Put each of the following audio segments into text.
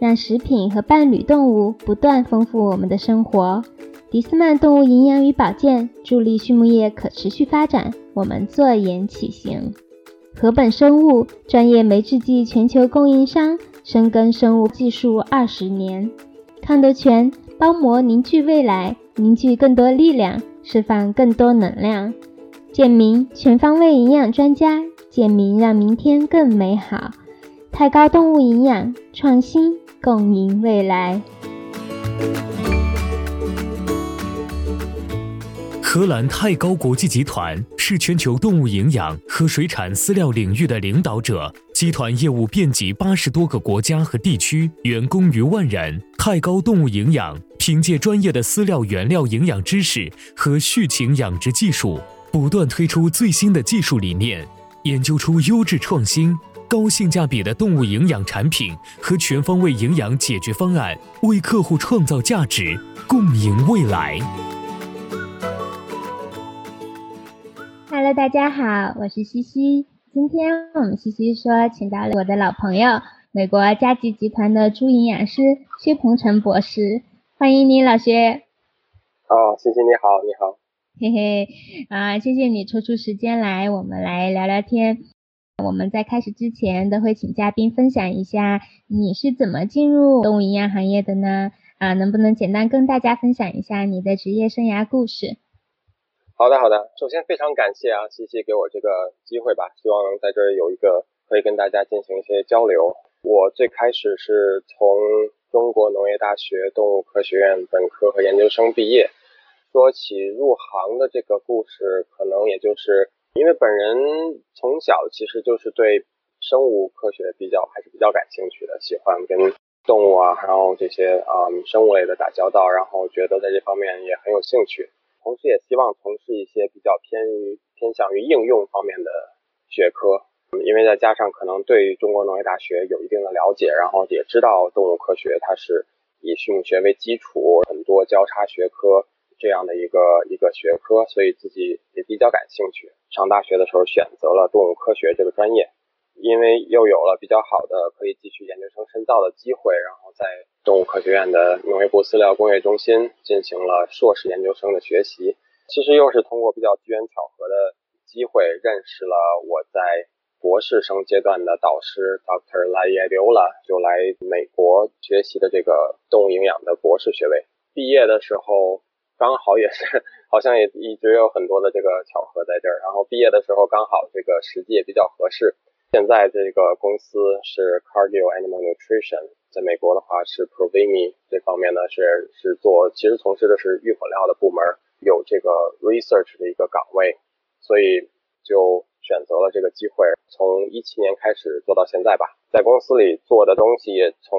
让食品和伴侣动物不断丰富我们的生活。迪斯曼动物营养与保健助力畜牧业可持续发展，我们坐言起行。禾本生物专业酶制剂全球供应商，深耕生物技术二十年。康德全包膜凝聚未来，凝聚更多力量，释放更多能量。健明全方位营养专家，健明让明天更美好。太高动物营养创新。共赢未来。荷兰泰高国际集团是全球动物营养和水产饲料领域的领导者，集团业务遍及八十多个国家和地区，员工逾万人。泰高动物营养凭借专业的饲料原料营养知识和畜禽养殖技术，不断推出最新的技术理念，研究出优质创新。高性价比的动物营养产品和全方位营养解决方案，为客户创造价值，共赢未来。Hello，大家好，我是西西。今天我们西西说，请到了我的老朋友，美国嘉吉集团的猪营养师薛鹏程博士，欢迎你，老薛。哦，西西你好，你好。嘿嘿，啊，谢谢你抽出时间来，我们来聊聊天。我们在开始之前都会请嘉宾分享一下你是怎么进入动物营养行业的呢？啊，能不能简单跟大家分享一下你的职业生涯故事？好的，好的。首先非常感谢啊，西西给我这个机会吧，希望能在这儿有一个可以跟大家进行一些交流。我最开始是从中国农业大学动物科学院本科和研究生毕业。说起入行的这个故事，可能也就是。因为本人从小其实就是对生物科学比较还是比较感兴趣的，喜欢跟动物啊，还有这些啊生物类的打交道，然后觉得在这方面也很有兴趣，同时也希望从事一些比较偏于偏向于应用方面的学科，因为再加上可能对中国农业大学有一定的了解，然后也知道动物科学它是以畜牧学为基础，很多交叉学科。这样的一个一个学科，所以自己也比较感兴趣。上大学的时候选择了动物科学这个专业，因为又有了比较好的可以继续研究生深造的机会，然后在动物科学院的农业部饲料工业中心进行了硕士研究生的学习。其实又是通过比较机缘巧合的机会，认识了我在博士生阶段的导师 Dr. Lai Adiola，就来美国学习的这个动物营养的博士学位。毕业的时候。刚好也是，好像也一直有很多的这个巧合在这儿。然后毕业的时候刚好这个时机也比较合适。现在这个公司是 Cardio Animal Nutrition，在美国的话是 Provimi 这方面呢是是做，其实从事的是预火料的部门，有这个 research 的一个岗位，所以就选择了这个机会，从一七年开始做到现在吧。在公司里做的东西也从。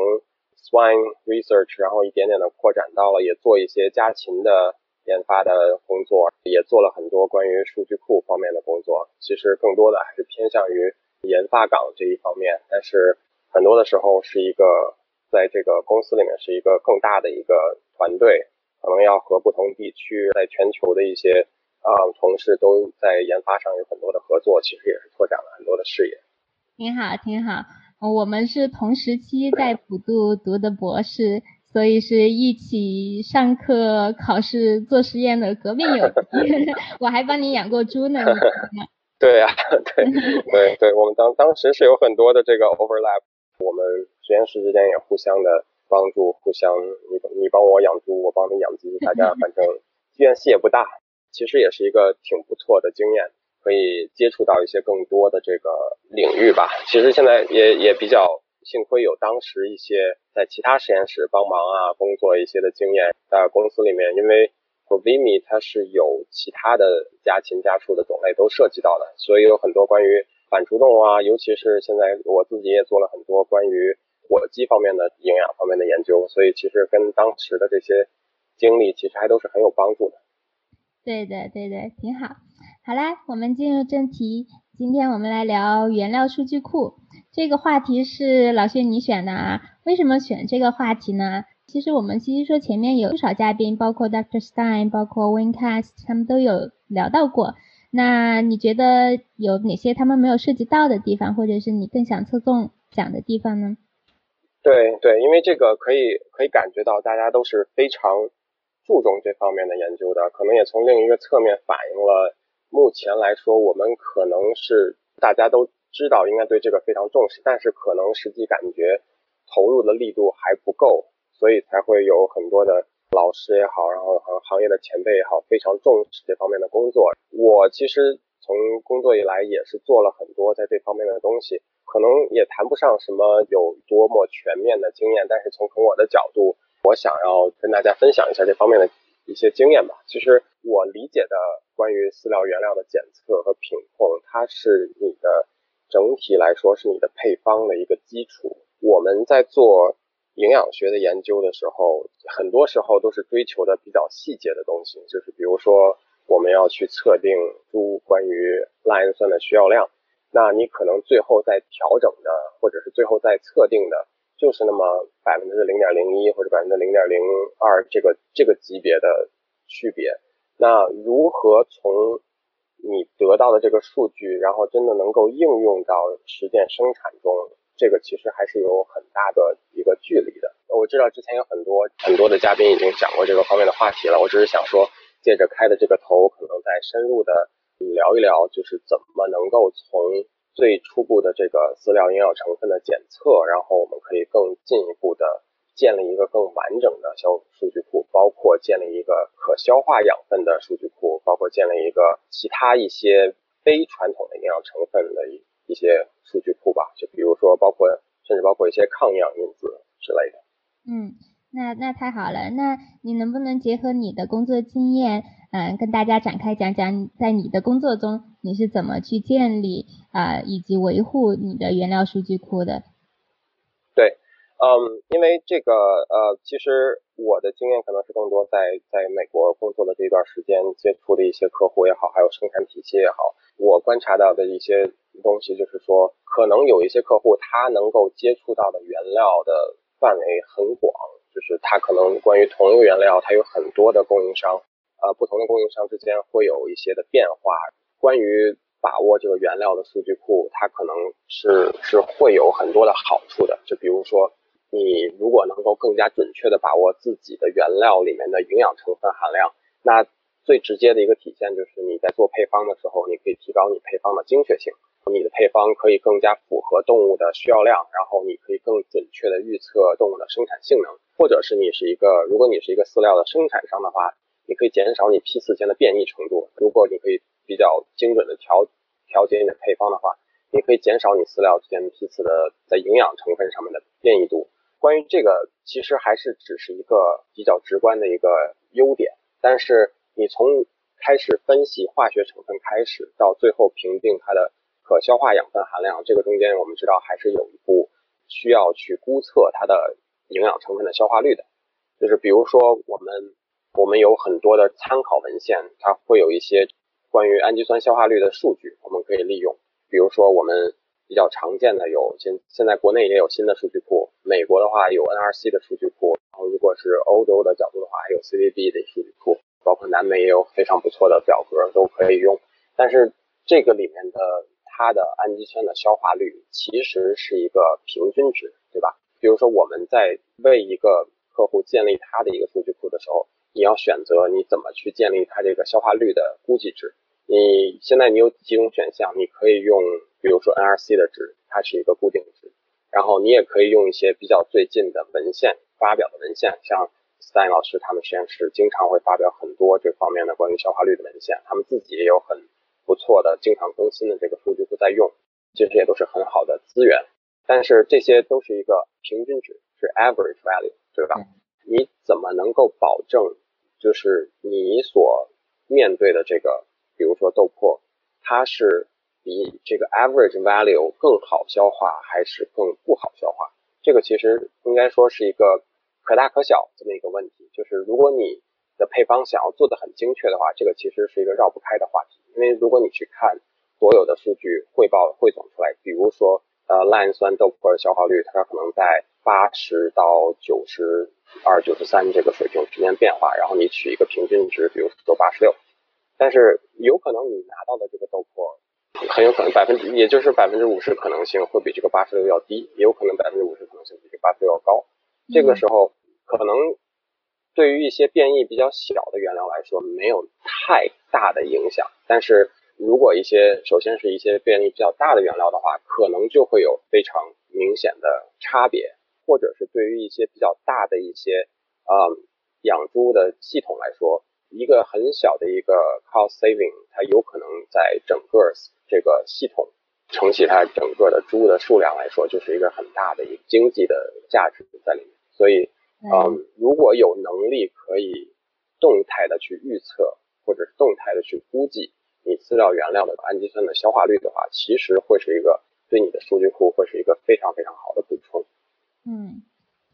Swine research，然后一点点的扩展到了，也做一些家禽的研发的工作，也做了很多关于数据库方面的工作。其实更多的还是偏向于研发岗这一方面，但是很多的时候是一个在这个公司里面是一个更大的一个团队，可能要和不同地区在全球的一些啊同事都在研发上有很多的合作，其实也是拓展了很多的视野。挺好，挺好。我们是同时期在普渡读的博士，所以是一起上课、考试、做实验的革命友 谊。我还帮你养过猪呢。对呀，对对对，我们当当时是有很多的这个 overlap，我们实验室之间也互相的帮助，互相你你帮我养猪，我帮你养鸡，大家反正间隙也不大，其实也是一个挺不错的经验。可以接触到一些更多的这个领域吧。其实现在也也比较幸亏有当时一些在其他实验室帮忙啊工作一些的经验，在公司里面，因为 Provimi 它是有其他的家禽家畜的种类都涉及到的，所以有很多关于反刍动物啊，尤其是现在我自己也做了很多关于火鸡方面的营养方面的研究，所以其实跟当时的这些经历其实还都是很有帮助的。对的，对的，挺好。好啦，我们进入正题，今天我们来聊原料数据库。这个话题是老薛你选的啊？为什么选这个话题呢？其实我们其实说前面有不少嘉宾，包括 Dr. Stein，包括 Wincast，他们都有聊到过。那你觉得有哪些他们没有涉及到的地方，或者是你更想侧重讲的地方呢？对对，因为这个可以可以感觉到大家都是非常注重这方面的研究的，可能也从另一个侧面反映了目前来说，我们可能是大家都知道应该对这个非常重视，但是可能实际感觉投入的力度还不够。所以才会有很多的老师也好，然后行行业的前辈也好，非常重视这方面的工作。我其实从工作以来也是做了很多在这方面的东西，可能也谈不上什么有多么全面的经验，但是从从我的角度，我想要跟大家分享一下这方面的一些经验吧。其实我理解的关于饲料原料的检测和品控，它是你的整体来说是你的配方的一个基础。我们在做。营养学的研究的时候，很多时候都是追求的比较细节的东西，就是比如说我们要去测定猪关于赖氨酸的需要量，那你可能最后再调整的，或者是最后再测定的，就是那么百分之零点零一或者百分之零点零二这个这个级别的区别。那如何从你得到的这个数据，然后真的能够应用到实践生产中？这个其实还是有很大的一个距离的。我知道之前有很多很多的嘉宾已经讲过这个方面的话题了，我只是想说，借着开的这个头，可能再深入的聊一聊，就是怎么能够从最初步的这个饲料营养成分的检测，然后我们可以更进一步的建立一个更完整的消数据库，包括建立一个可消化养分的数据库，包括建立一个其他一些非传统的营养成分的一一些。数据库吧，就比如说包括甚至包括一些抗氧因子之类的。嗯，那那太好了，那你能不能结合你的工作经验，嗯，跟大家展开讲讲，在你的工作中你是怎么去建立啊以及维护你的原料数据库的？对，嗯，因为这个呃，其实我的经验可能是更多在在美国工作的这段时间接触的一些客户也好，还有生产体系也好，我观察到的一些。东西就是说，可能有一些客户他能够接触到的原料的范围很广，就是它可能关于同一个原料，它有很多的供应商，呃，不同的供应商之间会有一些的变化。关于把握这个原料的数据库，它可能是是会有很多的好处的。就比如说，你如果能够更加准确的把握自己的原料里面的营养成分含量，那最直接的一个体现就是你在做配方的时候，你可以提高你配方的精确性。你的配方可以更加符合动物的需要量，然后你可以更准确的预测动物的生产性能，或者是你是一个，如果你是一个饲料的生产商的话，你可以减少你批次间的变异程度。如果你可以比较精准的调调节你的配方的话，你可以减少你饲料之间批次的在营养成分上面的变异度。关于这个，其实还是只是一个比较直观的一个优点，但是你从开始分析化学成分开始，到最后评定它的。可消化养分含量，这个中间我们知道还是有一步需要去估测它的营养成分的消化率的。就是比如说我们我们有很多的参考文献，它会有一些关于氨基酸消化率的数据，我们可以利用。比如说我们比较常见的有现现在国内也有新的数据库，美国的话有 NRC 的数据库，然后如果是欧洲的角度的话，还有 CVB 的数据库，包括南美也有非常不错的表格都可以用。但是这个里面的它的氨基酸的消化率其实是一个平均值，对吧？比如说我们在为一个客户建立他的一个数据库的时候，你要选择你怎么去建立它这个消化率的估计值。你现在你有几种选项，你可以用，比如说 NRC 的值，它是一个固定值，然后你也可以用一些比较最近的文献发表的文献，像 Stein 老师他们实验室经常会发表很多这方面的关于消化率的文献，他们自己也有很。不错的，经常更新的这个数据库在用，其实也都是很好的资源。但是这些都是一个平均值，是 average value，对吧？你怎么能够保证，就是你所面对的这个，比如说豆粕，它是比这个 average value 更好消化，还是更不好消化？这个其实应该说是一个可大可小这么一个问题，就是如果你的配方想要做的很精确的话，这个其实是一个绕不开的话题。因为如果你去看所有的数据汇报汇总出来，比如说呃赖氨酸豆粕的消化率，它可能在八十到九十二、九十三这个水平之间变化，然后你取一个平均值，比如说八十六，但是有可能你拿到的这个豆粕很有可能百分之，也就是百分之五十可能性会比这个八十六要低，也有可能百分之五十可能性比这个八十六要高。这个时候可能。对于一些变异比较小的原料来说，没有太大的影响。但是如果一些，首先是一些变异比较大的原料的话，可能就会有非常明显的差别。或者是对于一些比较大的一些，呃，养猪的系统来说，一个很小的一个 cost saving，它有可能在整个这个系统承起它整个的猪的数量来说，就是一个很大的一个经济的价值在里面。所以。嗯，如果有能力可以动态的去预测，或者是动态的去估计你饲料原料的氨基酸的消化率的话，其实会是一个对你的数据库会是一个非常非常好的补充。嗯，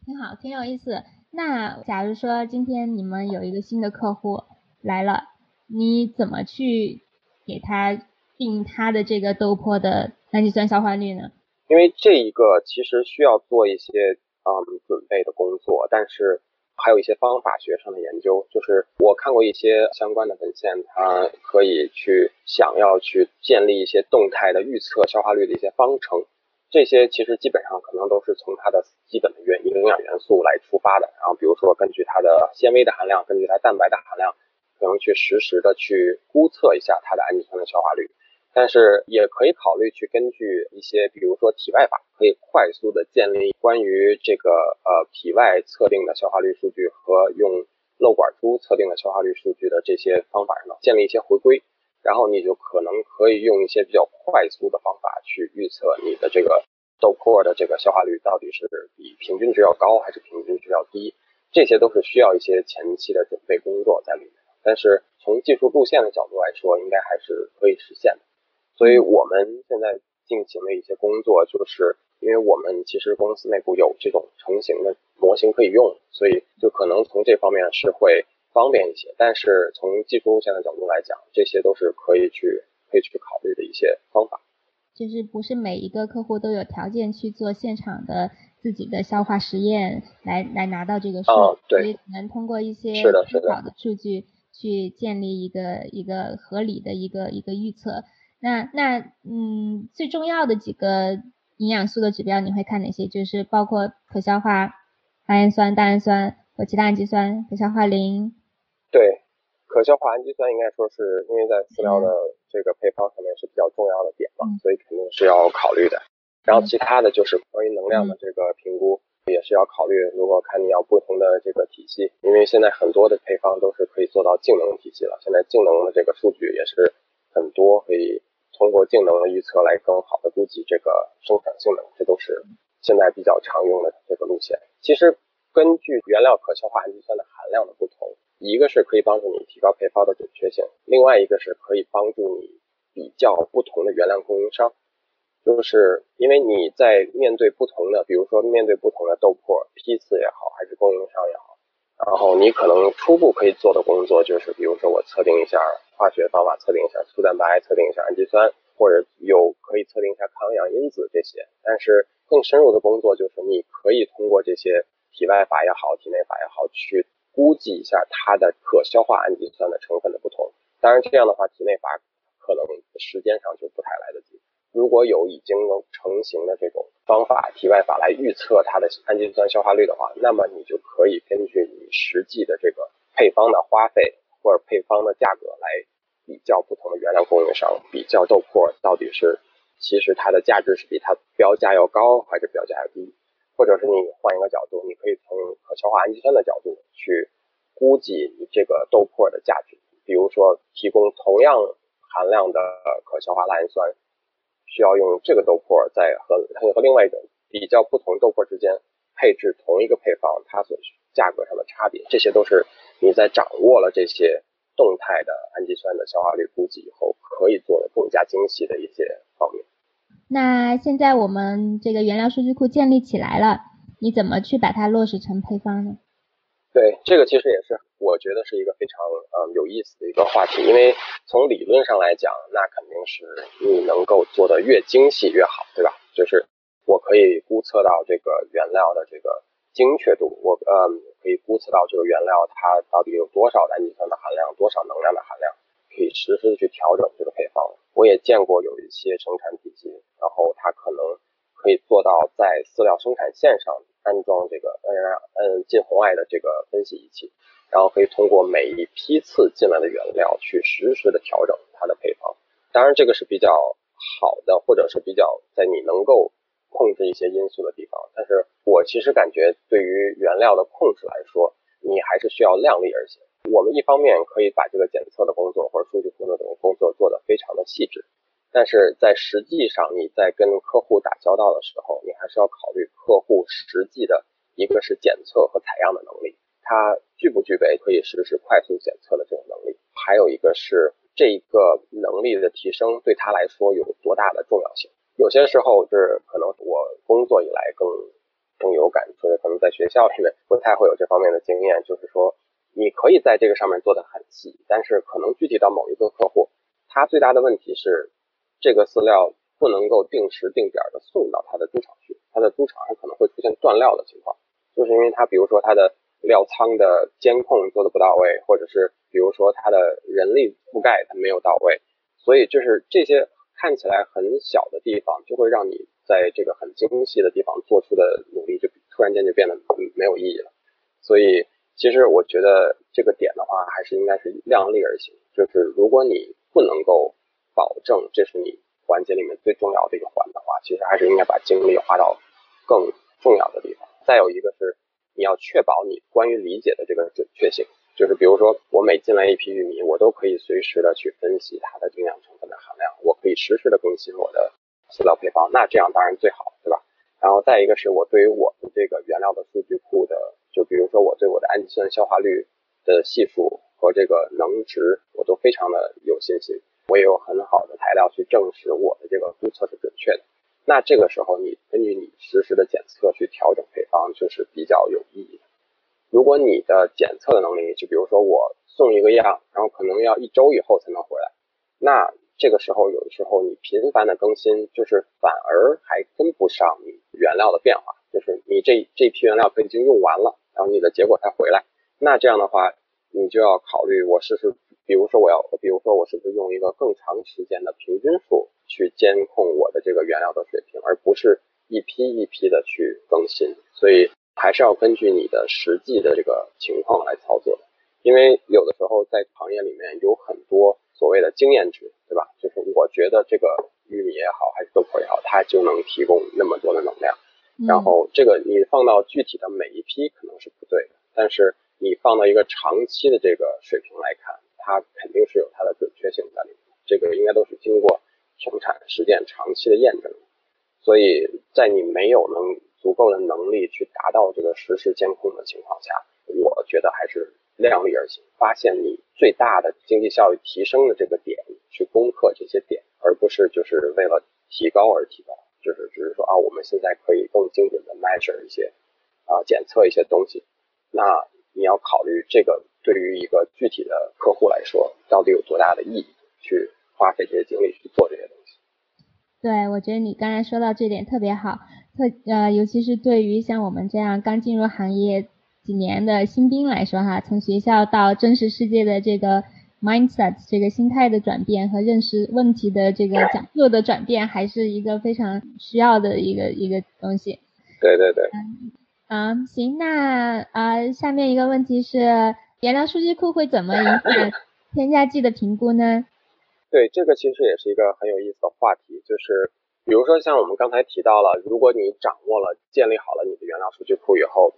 挺好，挺有意思。那假如说今天你们有一个新的客户来了，你怎么去给他定他的这个豆粕的氨基酸消化率呢？因为这一个其实需要做一些。嗯，准备的工作，但是还有一些方法学上的研究，就是我看过一些相关的文献，它可以去想要去建立一些动态的预测消化率的一些方程，这些其实基本上可能都是从它的基本的元营养元素来出发的，然后比如说根据它的纤维的含量，根据它蛋白的含量，可能去实时的去估测一下它的氨基酸的消化率。但是也可以考虑去根据一些，比如说体外法，可以快速的建立关于这个呃体外测定的消化率数据和用漏管猪测定的消化率数据的这些方法上建立一些回归，然后你就可能可以用一些比较快速的方法去预测你的这个豆粕的这个消化率到底是比平均值要高还是平均值要低，这些都是需要一些前期的准备工作在里面。但是从技术路线的角度来说，应该还是可以实现的。所以我们现在进行的一些工作，就是因为我们其实公司内部有这种成型的模型可以用，所以就可能从这方面是会方便一些。但是从技术路线的角度来讲，这些都是可以去可以去考虑的一些方法。就是不是每一个客户都有条件去做现场的自己的消化实验，来来拿到这个数，所以可能通过一些是的参考的数据去建立一个一个合理的一个一个预测。那那嗯，最重要的几个营养素的指标你会看哪些？就是包括可消化赖氨酸、蛋氨酸和其他氨基酸，可消化磷。对，可消化氨基酸应该说是因为在饲料的这个配方上面是比较重要的点嘛，所以肯定是要考虑的。然后其他的就是关于能量的这个评估也是要考虑。如果看你要不同的这个体系，因为现在很多的配方都是可以做到净能体系了，现在净能的这个数据也是很多可以。通过性能的预测来更好的估计这个生产性能，这都是现在比较常用的这个路线。其实根据原料可消化氨基酸的含量的不同，一个是可以帮助你提高配方的准确性，另外一个是可以帮助你比较不同的原料供应商。就是因为你在面对不同的，比如说面对不同的豆粕批次也好，还是供应商也好，然后你可能初步可以做的工作就是，比如说我测定一下。化学方法测定一下粗蛋白，测定一下氨基酸，或者有可以测定一下抗氧因子这些。但是更深入的工作就是你可以通过这些体外法也好，体内法也好，去估计一下它的可消化氨基酸的成分的不同。当然这样的话，体内法可能时间上就不太来得及。如果有已经能成型的这种方法，体外法来预测它的氨基酸消化率的话，那么你就可以根据你实际的这个配方的花费。或者配方的价格来比较不同的原料供应商，比较豆粕到底是其实它的价值是比它标价要高还是标价要低，或者是你换一个角度，你可以从可消化氨基酸的角度去估计你这个豆粕的价值。比如说提供同样含量的可消化赖氨酸，需要用这个豆粕在和和另外一种比较不同豆粕之间配置同一个配方，它所价格上的差别，这些都是。你在掌握了这些动态的氨基酸的消化率估计以后，可以做的更加精细的一些方面。那现在我们这个原料数据库建立起来了，你怎么去把它落实成配方呢？对，这个其实也是我觉得是一个非常呃有意思的一个话题，因为从理论上来讲，那肯定是你能够做的越精细越好，对吧？就是我可以估测到这个原料的这个精确度，我呃可以估测到这个原料它到底有多少氨基酸的含量，多少能量的含量，可以实时的去调整这个配方。我也见过有一些生产体系，然后它可能可以做到在饲料生产线上。安装这个嗯嗯近红外的这个分析仪器，然后可以通过每一批次进来的原料去实时的调整它的配方。当然这个是比较好的，或者是比较在你能够控制一些因素的地方。但是我其实感觉对于原料的控制来说，你还是需要量力而行。我们一方面可以把这个检测的工作或者数据库的这种工作做得非常的细致。但是在实际上，你在跟客户打交道的时候，你还是要考虑客户实际的一个是检测和采样的能力，他具不具备可以实时快速检测的这种能力，还有一个是这一个能力的提升对他来说有多大的重要性。有些时候是可能我工作以来更更有感触的，可能在学校里面不太会有这方面的经验，就是说你可以在这个上面做的很细，但是可能具体到某一个客户，他最大的问题是。这个饲料不能够定时定点的送到它的猪场去，它的猪场还可能会出现断料的情况，就是因为它比如说它的料仓的监控做的不到位，或者是比如说它的人力覆盖它没有到位，所以就是这些看起来很小的地方，就会让你在这个很精细的地方做出的努力就突然间就变得没有意义了。所以其实我觉得这个点的话，还是应该是量力而行，就是如果你不能够。保证这是你环节里面最重要的一个环的话，其实还是应该把精力花到更重要的地方。再有一个是你要确保你关于理解的这个准确性，就是比如说我每进来一批玉米，我都可以随时的去分析它的营养成分的含量，我可以实时的更新我的饲料配方，那这样当然最好，对吧？然后再一个是我对于我的这个原料的数据库的，就比如说我对我的氨基酸消化率的系数和这个能值，我都非常的有信心。我也有很好的材料去证实我的这个估测是准确的。那这个时候，你根据你实时的检测去调整配方，就是比较有意义的。如果你的检测的能力，就比如说我送一个样，然后可能要一周以后才能回来，那这个时候有的时候你频繁的更新，就是反而还跟不上你原料的变化，就是你这这批原料都已经用完了，然后你的结果才回来，那这样的话，你就要考虑我试试。比如说我要，比如说我是不是用一个更长时间的平均数去监控我的这个原料的水平，而不是一批一批的去更新？所以还是要根据你的实际的这个情况来操作的。因为有的时候在行业里面有很多所谓的经验值，对吧？就是我觉得这个玉米也好，还是豆粕也好，它就能提供那么多的能量。然后这个你放到具体的每一批可能是不对的，但是你放到一个长期的这个水平来看。它肯定是有它的准确性在里面，这个应该都是经过生产实践长期的验证。所以在你没有能足够的能力去达到这个实时监控的情况下，我觉得还是量力而行，发现你最大的经济效益提升的这个点，去攻克这些点，而不是就是为了提高而提高，就是只是说啊，我们现在可以更精准的 measure 一些啊检测一些东西，那你要考虑这个。对于一个具体的客户来说，到底有多大的意义去花费这些精力去做这些东西？对，我觉得你刚才说到这点特别好，特呃，尤其是对于像我们这样刚进入行业几年的新兵来说哈，从学校到真实世界的这个 mindset 这个心态的转变和认识问题的这个讲究的转变，还是一个非常需要的一个一个东西。对对对。嗯，行，那呃，下面一个问题是。原料数据库会怎么影响 添加剂的评估呢？对，这个其实也是一个很有意思的话题，就是比如说像我们刚才提到了，如果你掌握了、建立好了你的原料数据库以后，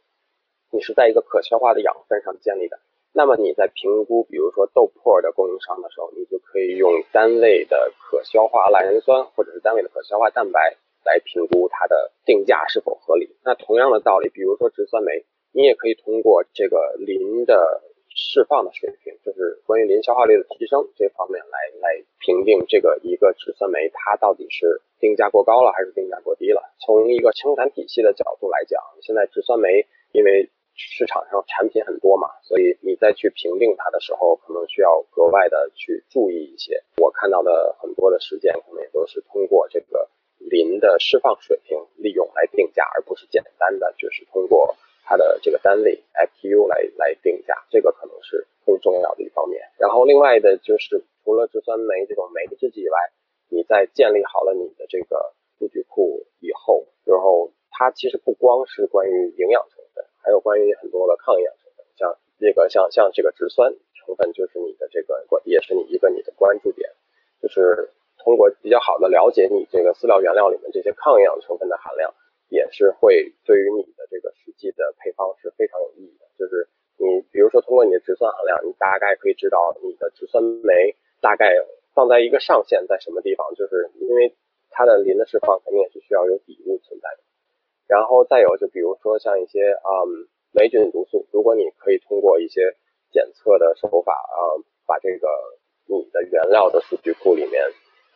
你是在一个可消化的养分上建立的，那么你在评估，比如说豆粕的供应商的时候，你就可以用单位的可消化赖氨酸或者是单位的可消化蛋白来评估它的定价是否合理。那同样的道理，比如说植酸酶，你也可以通过这个磷的释放的水平，就是关于磷消化率的提升这方面来来评定这个一个植酸酶它到底是定价过高了还是定价过低了。从一个生产体系的角度来讲，现在植酸酶因为市场上产品很多嘛，所以你再去评定它的时候，可能需要格外的去注意一些。我看到的很多的实践，可能也都是通过这个磷的释放水平利用来定价，而不是简单的就是通过它的这个单位 F P U 来来定价，这个可能是更重要的一方面。然后另外的就是除了植酸酶这种酶制剂以外，你在建立好了你的这个数据库以后，然后它其实不光是关于营养成分。还有关于很多的抗氧成分，像这个像像这个植酸成分，就是你的这个关，也是你一个你的关注点，就是通过比较好的了解你这个饲料原料里面这些抗氧成分的含量，也是会对于你的这个实际的配方是非常有意义的。就是你比如说通过你的植酸含量，你大概可以知道你的植酸酶大概放在一个上限在什么地方，就是因为它的磷的释放肯定也是需要有底物存在的。然后再有，就比如说像一些嗯霉菌毒素，如果你可以通过一些检测的手法啊，把这个你的原料的数据库里面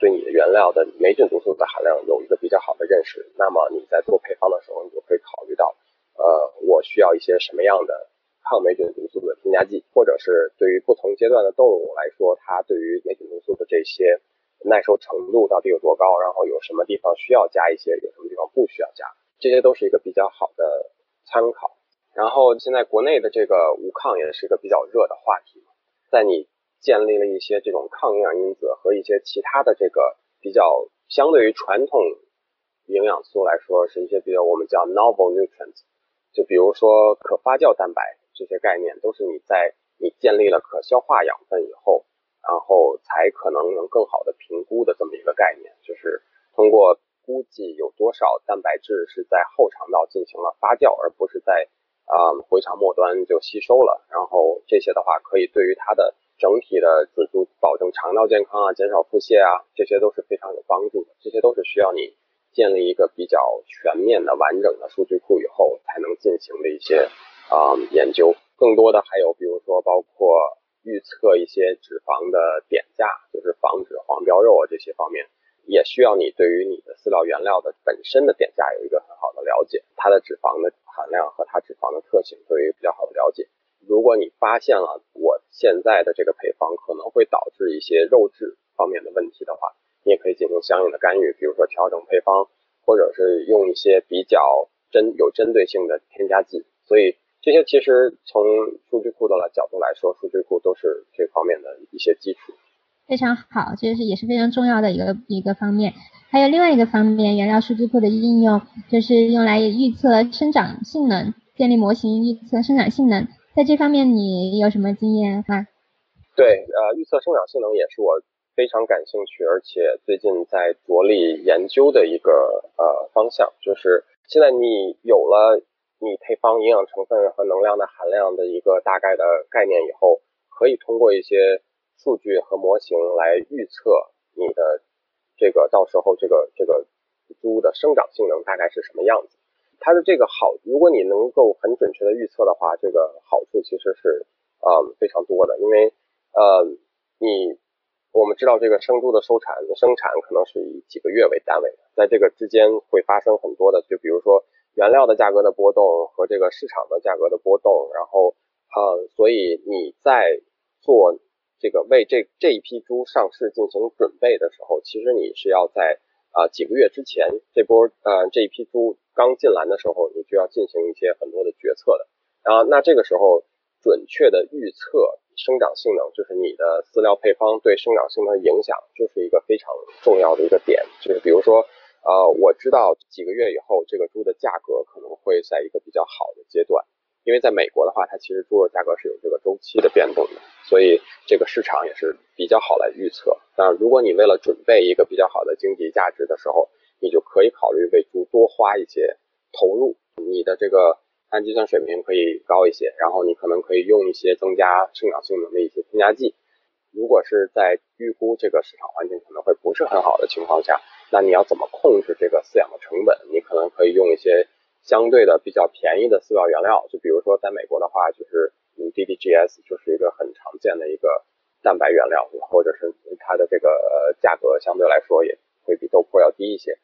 对你的原料的霉菌毒素的含量有一个比较好的认识，那么你在做配方的时候，你就可以考虑到，呃，我需要一些什么样的抗霉菌毒素的添加剂，或者是对于不同阶段的动物来说，它对于霉菌毒素的这些耐受程度到底有多高，然后有什么地方需要加一些，有什么地方不需要加。这些都是一个比较好的参考。然后现在国内的这个无抗也是一个比较热的话题，在你建立了一些这种抗营养因子和一些其他的这个比较相对于传统营养素来说是一些比较我们叫 novel nutrients，就比如说可发酵蛋白这些概念，都是你在你建立了可消化养分以后，然后才可能能更好的评估的这么一个概念，就是通过。估计有多少蛋白质是在后肠道进行了发酵，而不是在啊回肠末端就吸收了。然后这些的话，可以对于它的整体的自主保证肠道健康啊，减少腹泻啊，这些都是非常有帮助的。这些都是需要你建立一个比较全面的完整的数据库以后才能进行的一些啊研究。更多的还有比如说包括预测一些脂肪的点价，就是防止黄标肉啊这些方面。也需要你对于你的饲料原料的本身的点价有一个很好的了解，它的脂肪的含量和它脂肪的特性都有一个比较好的了解。如果你发现了我现在的这个配方可能会导致一些肉质方面的问题的话，你也可以进行相应的干预，比如说调整配方，或者是用一些比较针有针对性的添加剂。所以这些其实从数据库的角度来说，数据库都是这方面的一些基础。非常好，这是也是非常重要的一个一个方面。还有另外一个方面，原料数据库的应用就是用来预测生长性能，建立模型预测生长性能。在这方面你有什么经验吗？对，呃，预测生长性能也是我非常感兴趣，而且最近在着力研究的一个呃方向。就是现在你有了你配方营养成分和能量的含量的一个大概的概念以后，可以通过一些数据和模型来预测你的这个到时候这个这个猪的生长性能大概是什么样子？它的这个好，如果你能够很准确的预测的话，这个好处其实是呃非常多的，因为呃你我们知道这个生猪的收产生产可能是以几个月为单位的，在这个之间会发生很多的，就比如说原料的价格的波动和这个市场的价格的波动，然后呃所以你在做。这个为这这一批猪上市进行准备的时候，其实你是要在啊几个月之前，这波呃这一批猪刚进栏的时候，你就要进行一些很多的决策的。然后那这个时候准确的预测生长性能，就是你的饲料配方对生长性能的影响，就是一个非常重要的一个点。就是比如说呃我知道几个月以后这个猪的价格可能会在一个比较好的阶段。因为在美国的话，它其实猪肉价格是有这个周期的变动的，所以这个市场也是比较好来预测。那如果你为了准备一个比较好的经济价值的时候，你就可以考虑为猪多花一些投入，你的这个氨基酸水平可以高一些，然后你可能可以用一些增加生长性能的一些添加剂。如果是在预估这个市场环境可能会不是很好的情况下，那你要怎么控制这个饲养的成本？你可能可以用一些。相对的比较便宜的饲料原料，就比如说在美国的话，就是嗯，DDGS 就是一个很常见的一个蛋白原料，或者是它的这个价格相对来说也会比豆粕要低一些，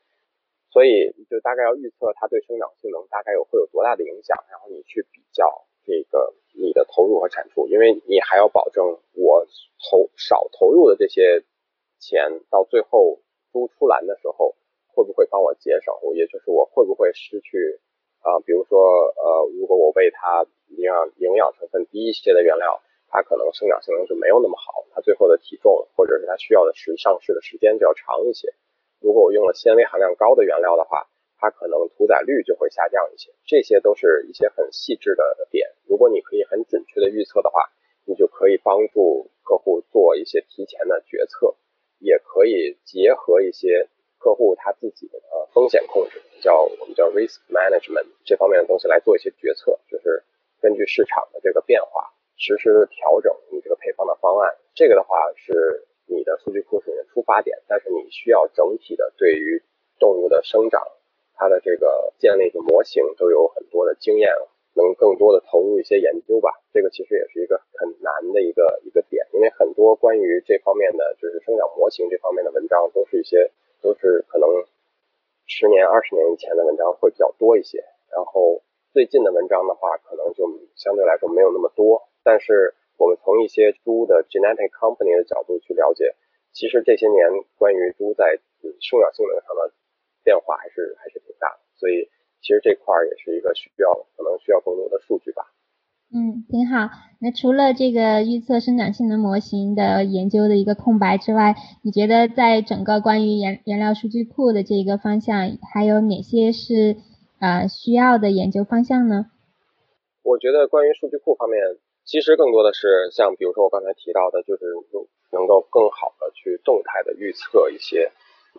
所以就大概要预测它对生长性能大概有会有多大的影响，然后你去比较这个你的投入和产出，因为你还要保证我投少投入的这些钱到最后猪出栏的时候会不会帮我节省，也就是我会不会失去。啊，比如说，呃，如果我喂它营养营养成分低一些的原料，它可能生长性能就没有那么好，它最后的体重或者是它需要的时上市的时间就要长一些。如果我用了纤维含量高的原料的话，它可能屠宰率就会下降一些。这些都是一些很细致的点。如果你可以很准确的预测的话，你就可以帮助客户做一些提前的决策，也可以结合一些。客户他自己的呃风险控制，叫我们叫 risk management 这方面的东西来做一些决策，就是根据市场的这个变化，实时调整你这个配方的方案。这个的话是你的数据库是你的出发点，但是你需要整体的对于动物的生长，它的这个建立的模型都有很多的经验，能更多的投入一些研究吧。这个其实也是一个很难的一个一个点，因为很多关于这方面的就是生长模型这方面的文章都是一些。都是可能十年、二十年以前的文章会比较多一些，然后最近的文章的话，可能就相对来说没有那么多。但是我们从一些猪的 genetic company 的角度去了解，其实这些年关于猪在生长性能上的变化还是还是挺大的，所以其实这块儿也是一个需要可能需要更多的数据吧。嗯，挺好。那除了这个预测生长性能模型的研究的一个空白之外，你觉得在整个关于原原料数据库的这个方向，还有哪些是呃需要的研究方向呢？我觉得关于数据库方面，其实更多的是像比如说我刚才提到的，就是能够更好的去动态的预测一些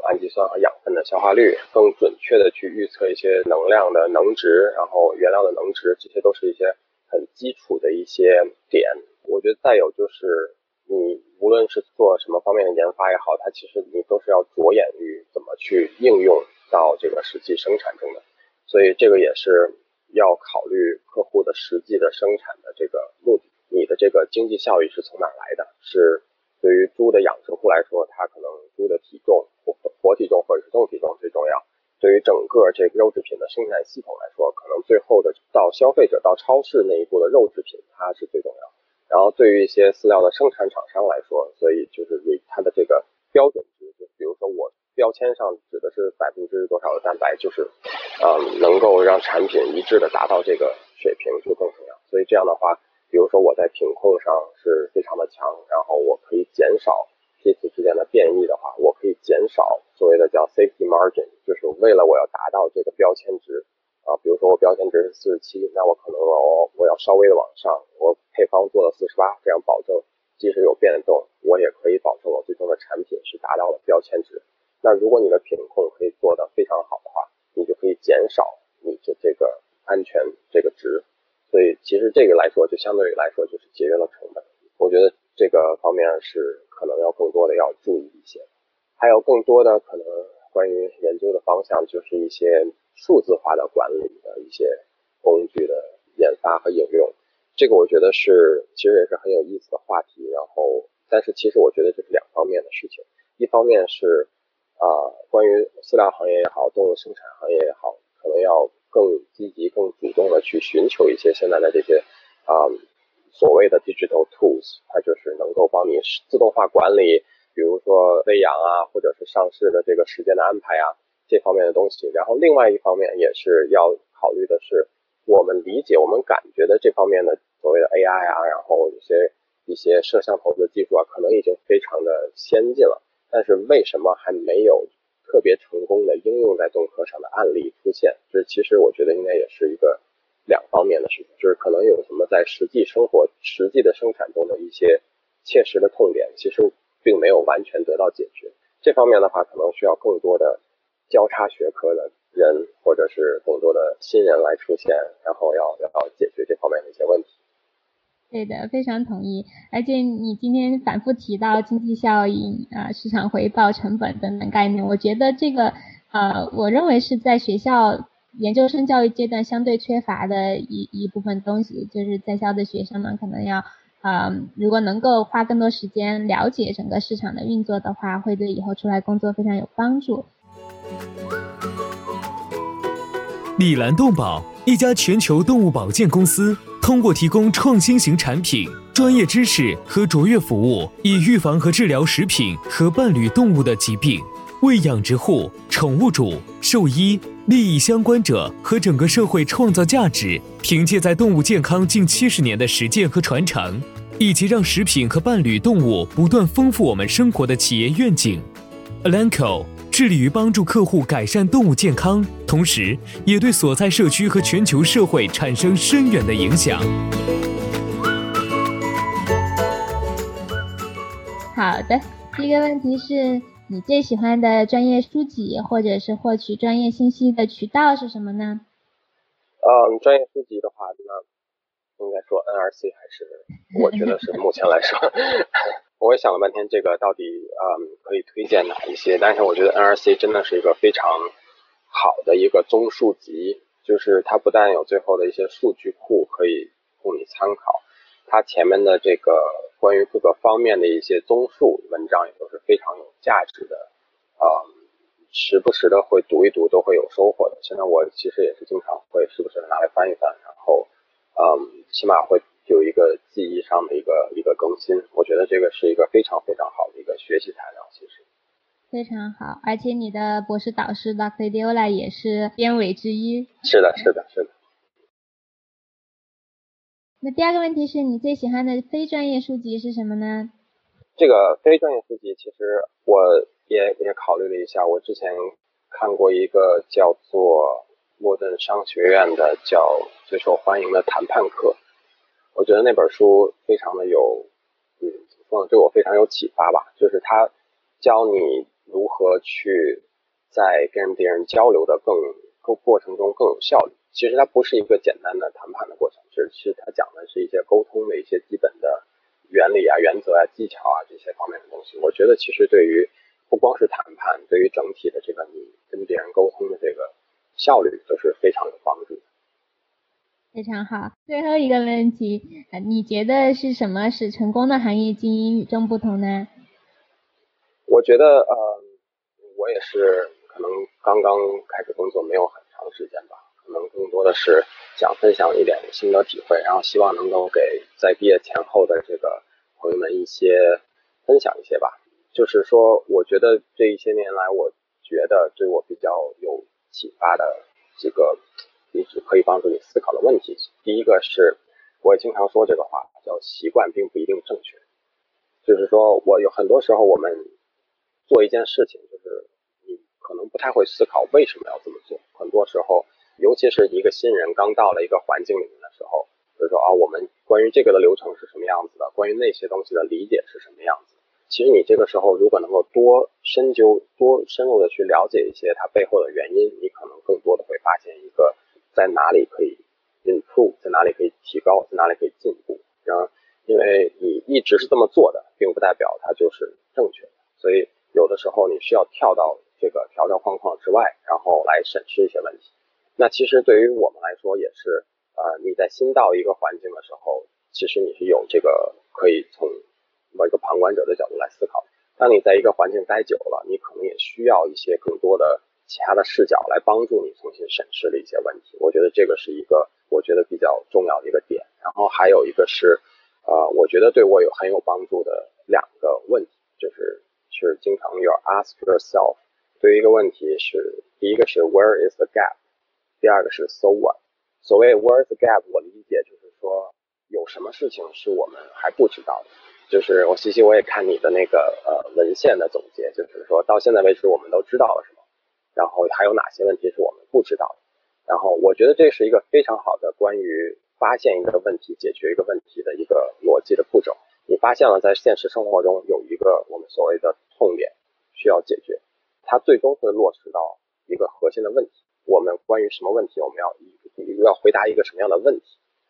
氨基酸和养分的消化率，更准确的去预测一些能量的能值，然后原料的能值，这些都是一些。很基础的一些点，我觉得再有就是，你无论是做什么方面的研发也好，它其实你都是要着眼于怎么去应用到这个实际生产中的，所以这个也是要考虑客户的实际的生产的这个目的，你的这个经济效益是从哪来的？是对于猪的养殖户来说，它可能猪的体重活活体重或者是动体重最重要。对于整个这个肉制品的生产系统来说，可能最后的到消费者到超市那一步的肉制品，它是最重要。然后对于一些饲料的生产厂商来说，所以就是它的这个标准值，就比如说我标签上指的是百分之多少的蛋白，就是嗯能够让产品一致的达到这个水平就更重要。所以这样的话，比如说我在品控上是非常的强，然后我可以减少。这次之间的变异的话，我可以减少所谓的叫 safety margin，就是为了我要达到这个标签值啊，比如说我标签值是四十七，那我可能我我要稍微的往上，我配方做了四十八，这样保证即使有变动，我也可以保证我最终的产品是达到了标签值。那如果你的品控可以做得非常好的话，你就可以减少你的这个安全这个值，所以其实这个来说，就相对于来说就是节约了成本。我觉得这个方面是。可能要更多的要注意一些，还有更多的可能关于研究的方向，就是一些数字化的管理的一些工具的研发和应用。这个我觉得是其实也是很有意思的话题。然后，但是其实我觉得这是两方面的事情，一方面是啊，关于饲料行业也好，动物生产行业也好，可能要更积极、更主动的去寻求一些现在的这些啊。所谓的 digital tools，它就是能够帮你自动化管理，比如说喂养啊，或者是上市的这个时间的安排啊，这方面的东西。然后另外一方面也是要考虑的是，我们理解、我们感觉的这方面的所谓的 AI 啊，然后一些一些摄像头的技术啊，可能已经非常的先进了。但是为什么还没有特别成功的应用在动科上的案例出现？这其实我觉得应该也是一个。两方面的事情，就是可能有什么在实际生活、实际的生产中的一些切实的痛点，其实并没有完全得到解决。这方面的话，可能需要更多的交叉学科的人，或者是更多的新人来出现，然后要要解决这方面的一些问题。对的，非常同意。而且你今天反复提到经济效益啊、市场回报、成本等等概念，我觉得这个呃，我认为是在学校。研究生教育阶段相对缺乏的一一部分东西，就是在校的学生们可能要，嗯，如果能够花更多时间了解整个市场的运作的话，会对以后出来工作非常有帮助。李兰动保，一家全球动物保健公司，通过提供创新型产品、专业知识和卓越服务，以预防和治疗食品和伴侣动物的疾病，为养殖户、宠物主、兽医、利益相关者和整个社会创造价值。凭借在动物健康近七十年的实践和传承，以及让食品和伴侣动物不断丰富我们生活的企业愿景，Alanco。致力于帮助客户改善动物健康，同时也对所在社区和全球社会产生深远的影响。好的，第一个问题是你最喜欢的专业书籍或者是获取专业信息的渠道是什么呢？嗯，专业书籍的话，那应该说 NRC 还是 我觉得是目前来说。我也想了半天，这个到底嗯可以推荐哪一些？但是我觉得 NRC 真的是一个非常好的一个综述集，就是它不但有最后的一些数据库可以供你参考，它前面的这个关于各个方面的一些综述文章也都是非常有价值的，嗯，时不时的会读一读，都会有收获的。现在我其实也是经常会时不时的拿来翻一翻，然后嗯，起码会。有一个记忆上的一个一个更新，我觉得这个是一个非常非常好的一个学习材料，其实非常好，而且你的博士导师 Dr. Diola 也是编委之一。是的，是的，是的。那第二个问题是你最喜欢的非专业书籍是什么呢？这个非专业书籍，其实我也也考虑了一下，我之前看过一个叫做莫顿商学院的叫最受欢迎的谈判课。我觉得那本书非常的有，嗯，怎么说呢？对我非常有启发吧。就是他教你如何去在跟别人交流的更更过程中更有效率。其实它不是一个简单的谈判的过程，是是它讲的是一些沟通的一些基本的原理啊、原则啊、技巧啊这些方面的东西。我觉得其实对于不光是谈判，对于整体的这个你跟别人沟通的这个效率都是非常有帮助的。非常好，最后一个问题，你觉得是什么使成功的行业精英与众不同呢？我觉得，呃，我也是可能刚刚开始工作没有很长时间吧，可能更多的是想分享一点心得体会，然后希望能够给在毕业前后的这个朋友们一些分享一些吧。就是说，我觉得这一些年来，我觉得对我比较有启发的几个。一直可以帮助你思考的问题。第一个是，我也经常说这个话，叫习惯并不一定正确。就是说我有很多时候，我们做一件事情，就是你可能不太会思考为什么要这么做。很多时候，尤其是一个新人刚到了一个环境里面的时候，比如说啊，我们关于这个的流程是什么样子的，关于那些东西的理解是什么样子。其实你这个时候如果能够多深究、多深入的去了解一些它背后的原因，你可能更多的会发现一个。在哪里可以 improve，在哪里可以提高，在哪里可以进步。然后，因为你一直是这么做的，并不代表它就是正确的。所以，有的时候你需要跳到这个条条框框之外，然后来审视一些问题。那其实对于我们来说也是，呃，你在新到一个环境的时候，其实你是有这个可以从某一个旁观者的角度来思考。当你在一个环境待久了，你可能也需要一些更多的。其他的视角来帮助你重新审视的一些问题，我觉得这个是一个我觉得比较重要的一个点。然后还有一个是，呃，我觉得对我有很有帮助的两个问题，就是是经常要 ask yourself，对于一个问题是第一个是 where is the gap，第二个是 so what。所谓 where is the gap，我理解就是说有什么事情是我们还不知道的。就是我西西我也看你的那个呃文献的总结，就是说到现在为止我们都知道了什么。然后还有哪些问题是我们不知道的？然后我觉得这是一个非常好的关于发现一个问题、解决一个问题的一个逻辑的步骤。你发现了在现实生活中有一个我们所谓的痛点需要解决，它最终会落实到一个核心的问题。我们关于什么问题，我们要要回答一个什么样的问题，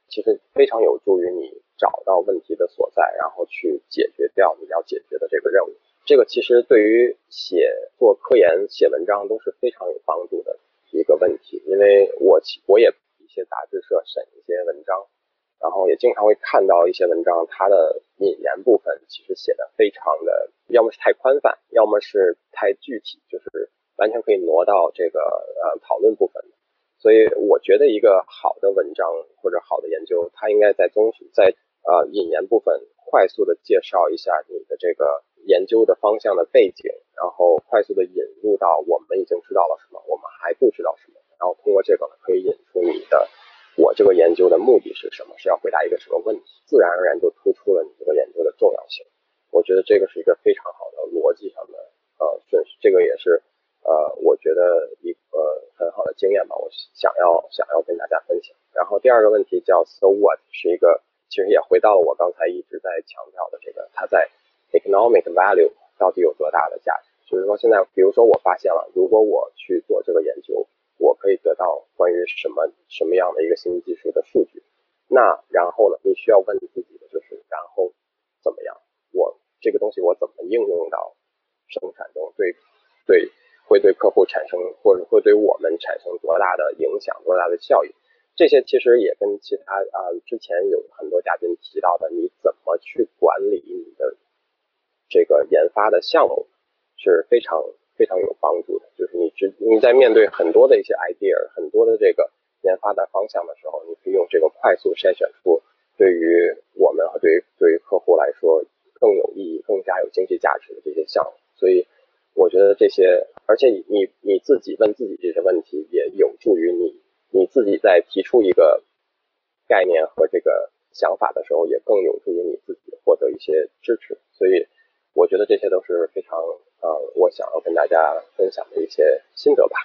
其实非常有助于你找到问题的所在，然后去解决掉你要解决的这个任务。这个其实对于写做科研、写文章都是非常有帮助的一个问题。因为我我也一些杂志社审一些文章，然后也经常会看到一些文章，它的引言部分其实写的非常的，要么是太宽泛，要么是太具体，就是完全可以挪到这个呃讨论部分。所以我觉得一个好的文章或者好的研究，它应该在中在呃引言部分快速的介绍一下你的这个研究的方向的背景，然后快速的引入到我们已经知道了什么，我们还不知道什么，然后通过这个，可以引出你的我这个研究的目的是什么，是要回答一个什么问题，自然而然就突出了你这个研究的重要性。我觉得这个是一个非常好的逻辑上的呃顺序，这个也是。呃，我觉得一个很好的经验吧，我想要想要跟大家分享。然后第二个问题叫 So what，是一个其实也回到了我刚才一直在强调的这个，它在 economic value 到底有多大的价值？就是说现在，比如说我发现了，如果我去做这个研究，我可以得到关于什么什么样的一个新技术的数据。那然后呢，你需要问自己的就是，然后怎么样？我这个东西我怎么应用到生产中？对对。会对客户产生，或者会对我们产生多大的影响，多大的效益？这些其实也跟其他啊，之前有很多嘉宾提到的，你怎么去管理你的这个研发的项目是非常非常有帮助的。就是你只你在面对很多的一些 idea，很多的这个研发的方向的时候，你可以用这个快速筛选出对于我们和对于对于客户来说更有意义、更加有经济价值的这些项目。所以。我觉得这些，而且你你你自己问自己这些问题，也有助于你你自己在提出一个概念和这个想法的时候，也更有助于你自己获得一些支持。所以我觉得这些都是非常呃，我想要跟大家分享的一些心得吧。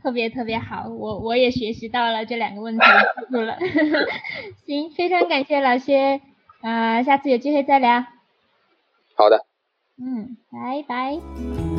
特别特别好，我我也学习到了这两个问题，记住了。行，非常感谢老薛，啊，下次有机会再聊。好的。嗯，拜拜。